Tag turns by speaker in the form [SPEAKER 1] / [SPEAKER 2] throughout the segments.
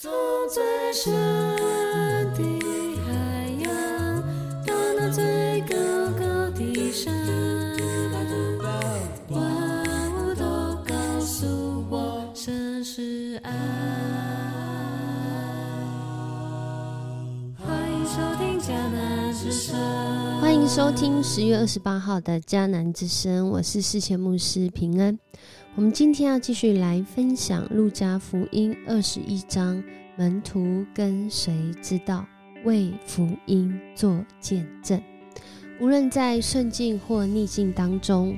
[SPEAKER 1] 走在深。收听
[SPEAKER 2] 十月二十八号的迦南之声，我是世前牧师平安。我们今天要继续来分享路加福音二十一章，门徒跟随之道，为福音做见证。无论在顺境或逆境当中，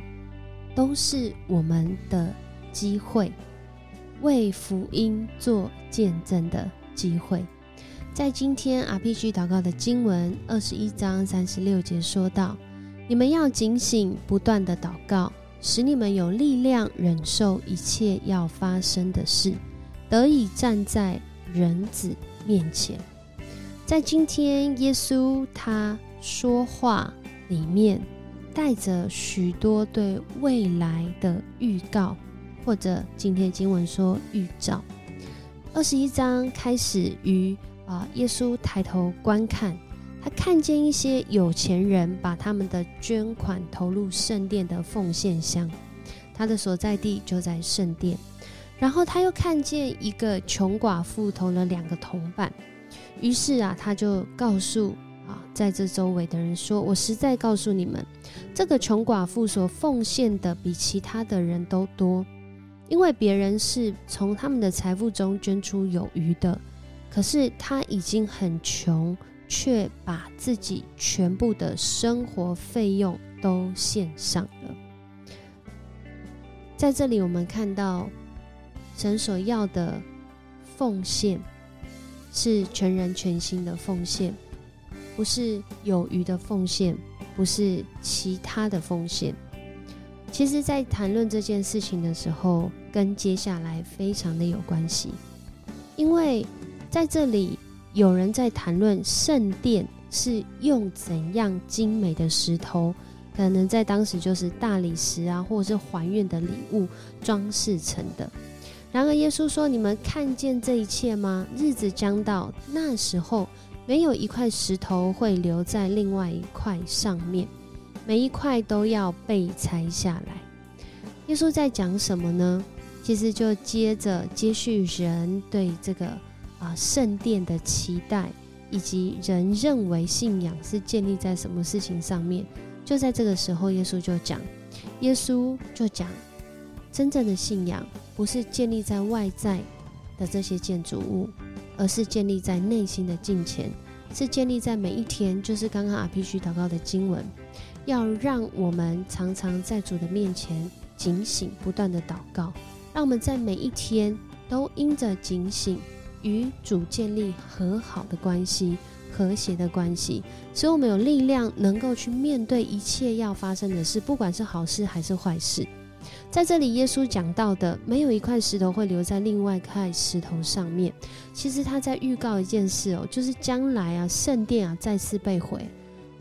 [SPEAKER 2] 都是我们的机会，为福音做见证的机会。在今天 RPG 祷告的经文二十一章三十六节说到：“你们要警醒，不断的祷告。”使你们有力量忍受一切要发生的事，得以站在人子面前。在今天，耶稣他说话里面带着许多对未来的预告，或者今天经文说预兆。二十一章开始于啊，耶稣抬头观看。他看见一些有钱人把他们的捐款投入圣殿的奉献箱，他的所在地就在圣殿。然后他又看见一个穷寡妇投了两个铜板，于是啊，他就告诉啊，在这周围的人说：“我实在告诉你们，这个穷寡妇所奉献的比其他的人都多，因为别人是从他们的财富中捐出有余的，可是他已经很穷。”却把自己全部的生活费用都献上了。在这里，我们看到神所要的奉献是全人全心的奉献，不是有余的奉献，不是其他的奉献。其实，在谈论这件事情的时候，跟接下来非常的有关系，因为在这里。有人在谈论圣殿是用怎样精美的石头，可能在当时就是大理石啊，或者是还愿的礼物装饰成的。然而耶稣说：“你们看见这一切吗？日子将到，那时候没有一块石头会留在另外一块上面，每一块都要被拆下来。”耶稣在讲什么呢？其实就接着接续人对这个。啊，圣殿的期待，以及人认为信仰是建立在什么事情上面？就在这个时候，耶稣就讲，耶稣就讲，真正的信仰不是建立在外在的这些建筑物，而是建立在内心的敬虔，是建立在每一天。就是刚刚阿 P 须祷告的经文，要让我们常常在主的面前警醒，不断的祷告，让我们在每一天都因着警醒。与主建立和好的关系、和谐的关系，所以我们有力量能够去面对一切要发生的事，不管是好事还是坏事。在这里，耶稣讲到的，没有一块石头会留在另外一块石头上面。其实他在预告一件事哦，就是将来啊，圣殿啊再次被毁。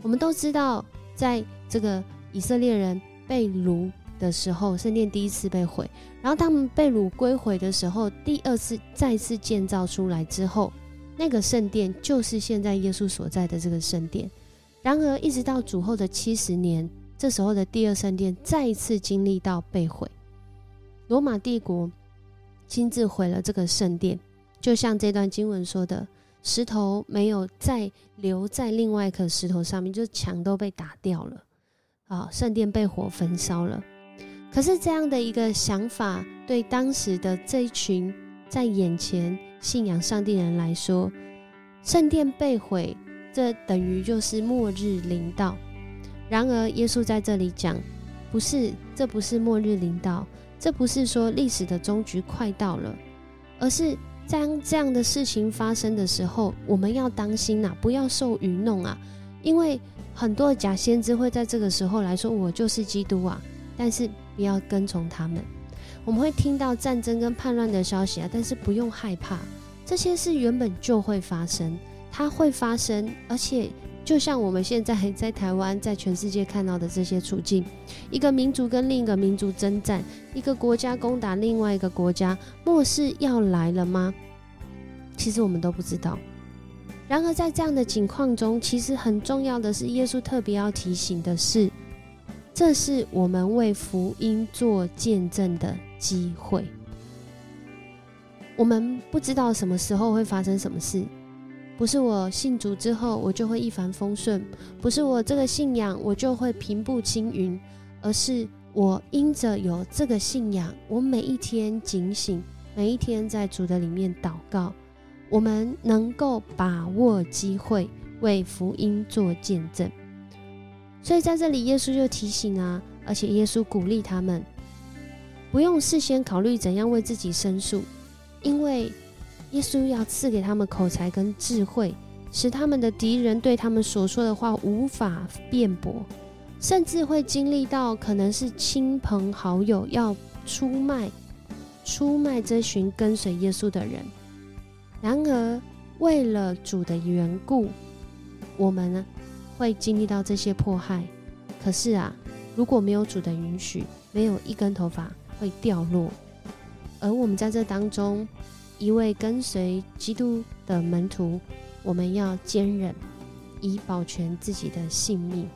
[SPEAKER 2] 我们都知道，在这个以色列人被掳。的时候，圣殿第一次被毁，然后他们被掳归回的时候，第二次再次建造出来之后，那个圣殿就是现在耶稣所在的这个圣殿。然而，一直到主后的七十年，这时候的第二圣殿再一次经历到被毁，罗马帝国亲自毁了这个圣殿，就像这段经文说的，石头没有再留在另外一颗石头上面，就墙都被打掉了，啊，圣殿被火焚烧了。可是这样的一个想法，对当时的这一群在眼前信仰上帝人来说，圣殿被毁，这等于就是末日临到。然而，耶稣在这里讲，不是，这不是末日临到，这不是说历史的终局快到了，而是当这样的事情发生的时候，我们要当心呐，不要受愚弄啊，因为很多假先知会在这个时候来说，我就是基督啊，但是。不要跟从他们。我们会听到战争跟叛乱的消息啊，但是不用害怕，这些事原本就会发生，它会发生。而且，就像我们现在 在台湾，在全世界看到的这些处境，一个民族跟另一个民族征战，一个国家攻打另外一个国家，末世要来了吗？其实我们都不知道。然而在这样的境况中，其实很重要的是，耶稣特别要提醒的是，这是我们为福音做见证的机会。我们不知道什么时候会发生什么事，不是我信主之后我就会一帆风顺，不是我这个信仰我就会平步青云，而是我因着有这个信仰，我每一天警醒，每一天在主的里面祷告，我们能够把握机会为福音做见证。所以在这里，耶稣就提醒啊，而且耶稣鼓励他们，不用事先考虑怎样为自己申诉。因为耶稣要赐给他们口才跟智慧，使他们的敌人对他们所说的话无法辩驳，甚至会经历到可能是亲朋好友要出卖、出卖这群跟随耶稣的人。然而，为了主的缘故，我们呢会经历到这些迫害。可是啊，如果没有主的允许，没有一根头发会掉落。而我们在这当中，一位跟随基督的门徒，我们要坚忍，以保全自己的性命。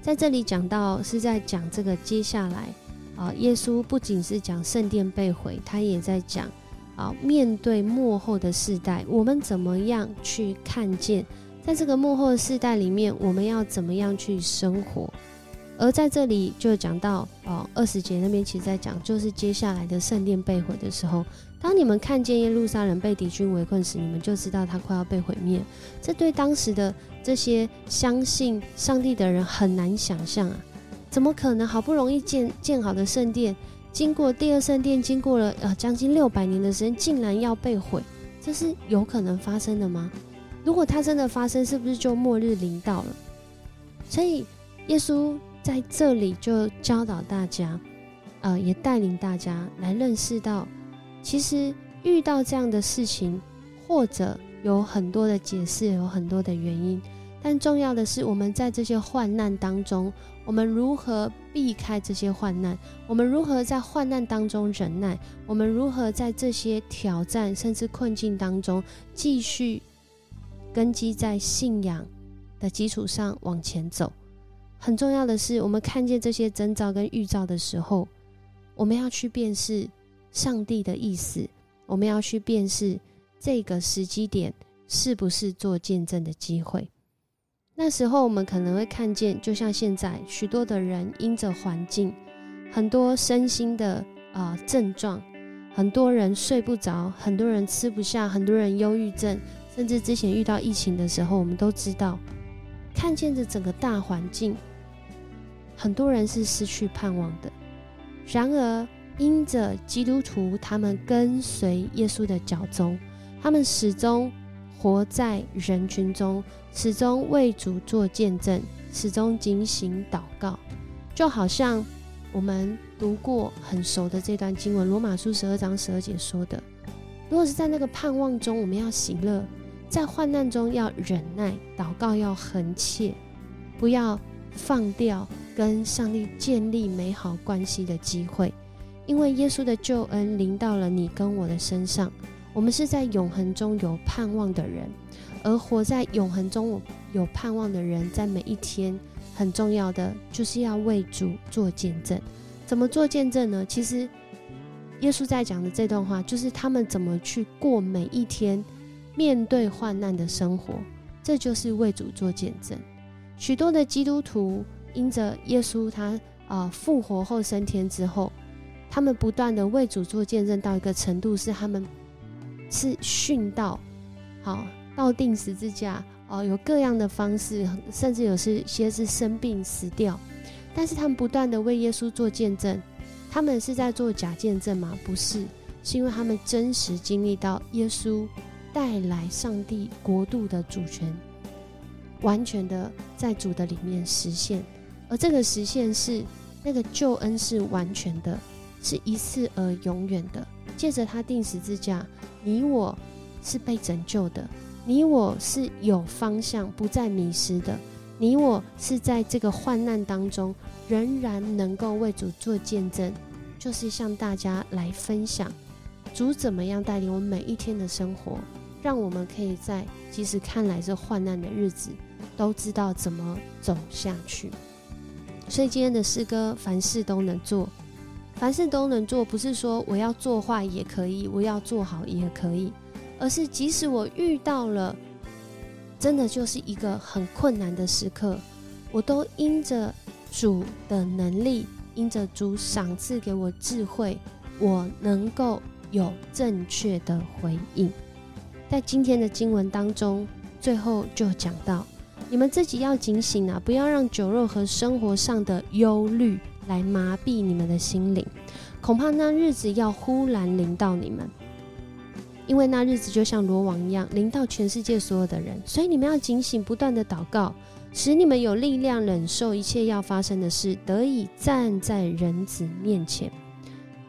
[SPEAKER 2] 在这里讲到是在讲这个接下来啊，耶稣不仅是讲圣殿被毁，他也在讲啊，面对幕后的世代，我们怎么样去看见，在这个幕后的世代里面，我们要怎么样去生活。而在这里就讲到哦，二十节那边其实在讲，就是接下来的圣殿被毁的时候，当你们看见耶路撒冷被敌军围困时，你们就知道它快要被毁灭。这对当时的这些相信上帝的人很难想象啊！怎么可能好不容易建建好的圣殿，经过第二圣殿经过了呃将近六百年的时间，竟然要被毁？这是有可能发生的吗？如果它真的发生，是不是就末日临到了？所以耶稣。在这里就教导大家，呃，也带领大家来认识到，其实遇到这样的事情，或者有很多的解释，有很多的原因，但重要的是我们在这些患难当中，我们如何避开这些患难？我们如何在患难当中忍耐？我们如何在这些挑战甚至困境当中，继续根基在信仰的基础上往前走？很重要的是，我们看见这些征兆跟预兆的时候，我们要去辨识上帝的意思，我们要去辨识这个时机点是不是做见证的机会。那时候我们可能会看见，就像现在许多的人因着环境，很多身心的啊症状，很多人睡不着，很多人吃不下，很多人忧郁症，甚至之前遇到疫情的时候，我们都知道，看见着整个大环境。很多人是失去盼望的，然而因着基督徒，他们跟随耶稣的脚踪，他们始终活在人群中，始终为主做见证，始终警醒祷告，就好像我们读过很熟的这段经文《罗马书》十二章十二节说的：如果是在那个盼望中，我们要喜乐；在患难中要忍耐，祷告要恒切，不要放掉。跟上帝建立美好关系的机会，因为耶稣的救恩临到了你跟我的身上。我们是在永恒中有盼望的人，而活在永恒中有盼望的人，在每一天很重要的就是要为主做见证。怎么做见证呢？其实耶稣在讲的这段话，就是他们怎么去过每一天面对患难的生活，这就是为主做见证。许多的基督徒。因着耶稣他啊复活后升天之后，他们不断的为主做见证到一个程度，是他们是殉道，好到定十字架哦，有各样的方式，甚至有些些是生病死掉，但是他们不断的为耶稣做见证，他们是在做假见证吗？不是，是因为他们真实经历到耶稣带来上帝国度的主权，完全的在主的里面实现。而这个实现是那个救恩是完全的，是一次而永远的。借着他定十字架，你我是被拯救的，你我是有方向，不再迷失的。你我是在这个患难当中，仍然能够为主做见证，就是向大家来分享主怎么样带领我们每一天的生活，让我们可以在即使看来是患难的日子，都知道怎么走下去。所以今天的诗歌，凡事都能做，凡事都能做，不是说我要做坏也可以，我要做好也可以，而是即使我遇到了，真的就是一个很困难的时刻，我都因着主的能力，因着主赏赐给我智慧，我能够有正确的回应。在今天的经文当中，最后就讲到。你们自己要警醒啊！不要让酒肉和生活上的忧虑来麻痹你们的心灵，恐怕那日子要忽然临到你们，因为那日子就像罗网一样，临到全世界所有的人。所以你们要警醒，不断的祷告，使你们有力量忍受一切要发生的事，得以站在人子面前。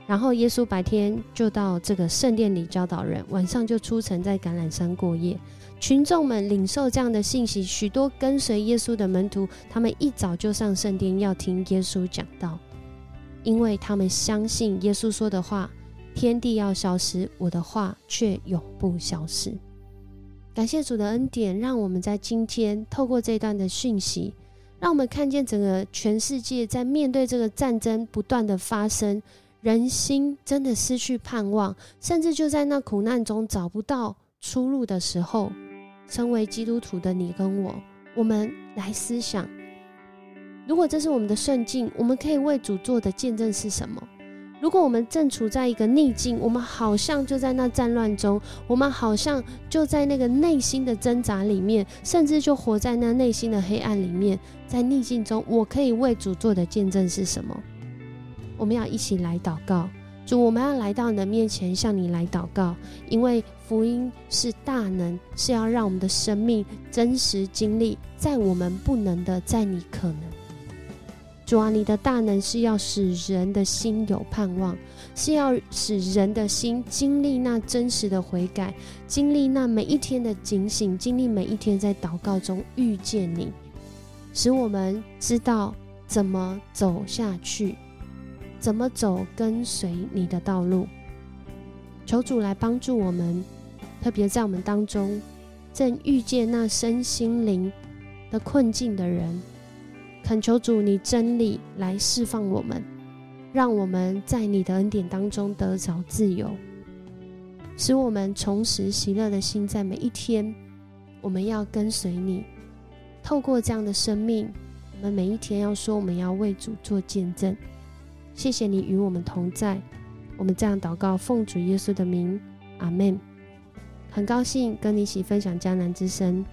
[SPEAKER 2] 然后耶稣白天就到这个圣殿里教导人，晚上就出城在橄榄山过夜。群众们领受这样的信息，许多跟随耶稣的门徒，他们一早就上圣殿要听耶稣讲道，因为他们相信耶稣说的话：“天地要消失，我的话却永不消失。”感谢主的恩典，让我们在今天透过这段的讯息，让我们看见整个全世界在面对这个战争不断的发生，人心真的失去盼望，甚至就在那苦难中找不到出路的时候。身为基督徒的你跟我，我们来思想：如果这是我们的顺境，我们可以为主做的见证是什么？如果我们正处在一个逆境，我们好像就在那战乱中，我们好像就在那个内心的挣扎里面，甚至就活在那内心的黑暗里面，在逆境中，我可以为主做的见证是什么？我们要一起来祷告。主，我们要来到你的面前，向你来祷告，因为福音是大能，是要让我们的生命真实经历，在我们不能的，在你可能。主啊，你的大能是要使人的心有盼望，是要使人的心经历那真实的悔改，经历那每一天的警醒，经历每一天在祷告中遇见你，使我们知道怎么走下去。怎么走跟随你的道路？求主来帮助我们，特别在我们当中正遇见那身心灵的困境的人，恳求主你真理来释放我们，让我们在你的恩典当中得着自由，使我们重拾喜乐的心，在每一天，我们要跟随你。透过这样的生命，我们每一天要说，我们要为主做见证。谢谢你与我们同在，我们这样祷告，奉主耶稣的名，阿门。很高兴跟你一起分享迦南之声，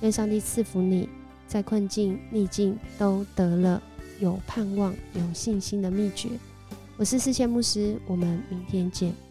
[SPEAKER 2] 愿上帝赐福你，在困境逆境都得了有盼望、有信心的秘诀。我是世界牧师，我们明天见。